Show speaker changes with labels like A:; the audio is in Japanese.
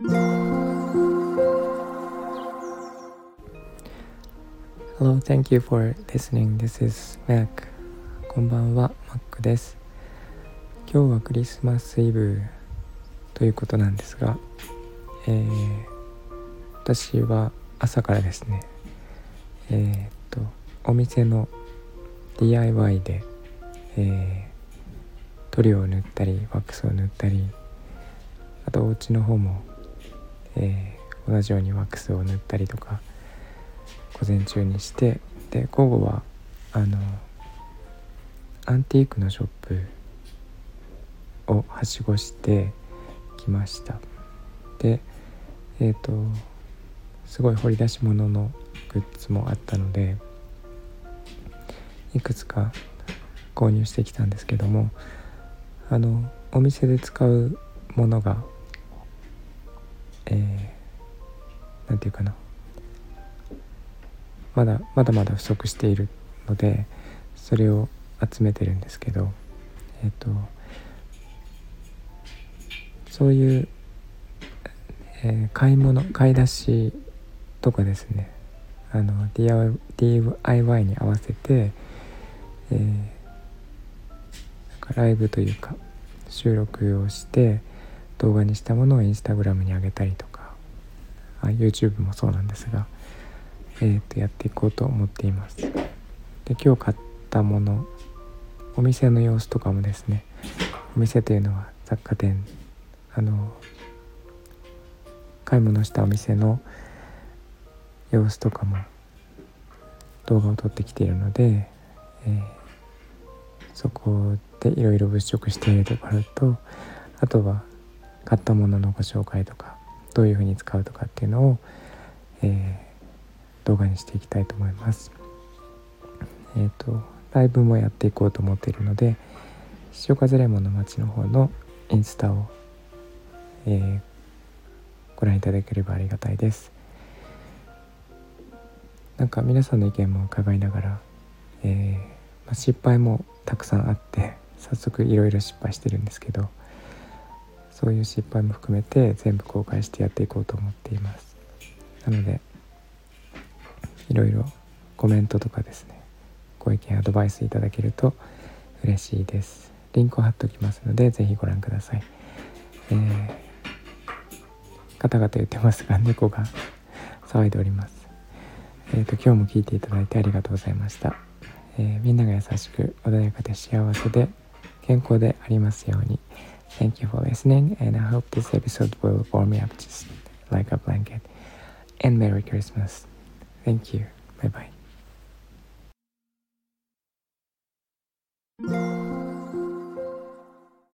A: Hello, thank you for listening. This is Mac. こんばんは、Mac です。今日はクリスマスイブということなんですが、えー、私は朝からですね、えー、っと、お店の DIY で、えー、塗料を塗ったり、ワックスを塗ったり、あとお家の方も、えー、同じようにワックスを塗ったりとか、午前中にしてで午後はあのアンティークのショップをはしごしてきました。でえっ、ー、とすごい掘り出し物のグッズもあったのでいくつか購入してきたんですけどもあのお店で使うものがていうかな。まだまだまだ不足しているのでそれを集めてるんですけどえっ、とそういう、えー、買い物買い出しとかですね。あの DIY に合わせて、えー、なんかライブというか収録をして動画にしたものをインスタグラムに上げたりとか。あ YouTube もそうなんですがえー、とやっていこうと思っています。で今日買ったものお店の様子とかもですねお店というのは雑貨店あの買い物したお店の様子とかも動画を撮ってきているので、えー、そこでいろいろ物色しているところとあとは買ったもののご紹介とかどういうふうに使うとかっていうのを、えー動画にしていきたいと思います。えっ、ー、とライブもやっていこうと思っているので潮風レモンの街の方のインスタを、えー、ご覧いただければありがたいです。なんか皆さんの意見も伺いながら、えー、まあ、失敗もたくさんあって早速いろいろ失敗してるんですけどそういう失敗も含めて全部公開してやっていこうと思っています。なのでいろいろコメントとかですねご意見アドバイスいただけると嬉しいです。リンクを貼っておきますので是非ご覧ください、えー、ガタガタ言ってますが猫が 騒いでおります。えーと、今日も聞いていただいてありがとうございました、えー、みんなが優しく穏やかで幸せで健康でありますように。Thank you for listening and I hope this episode will warm me up just like a blanket and Merry Christmas Thank you. Bye bye.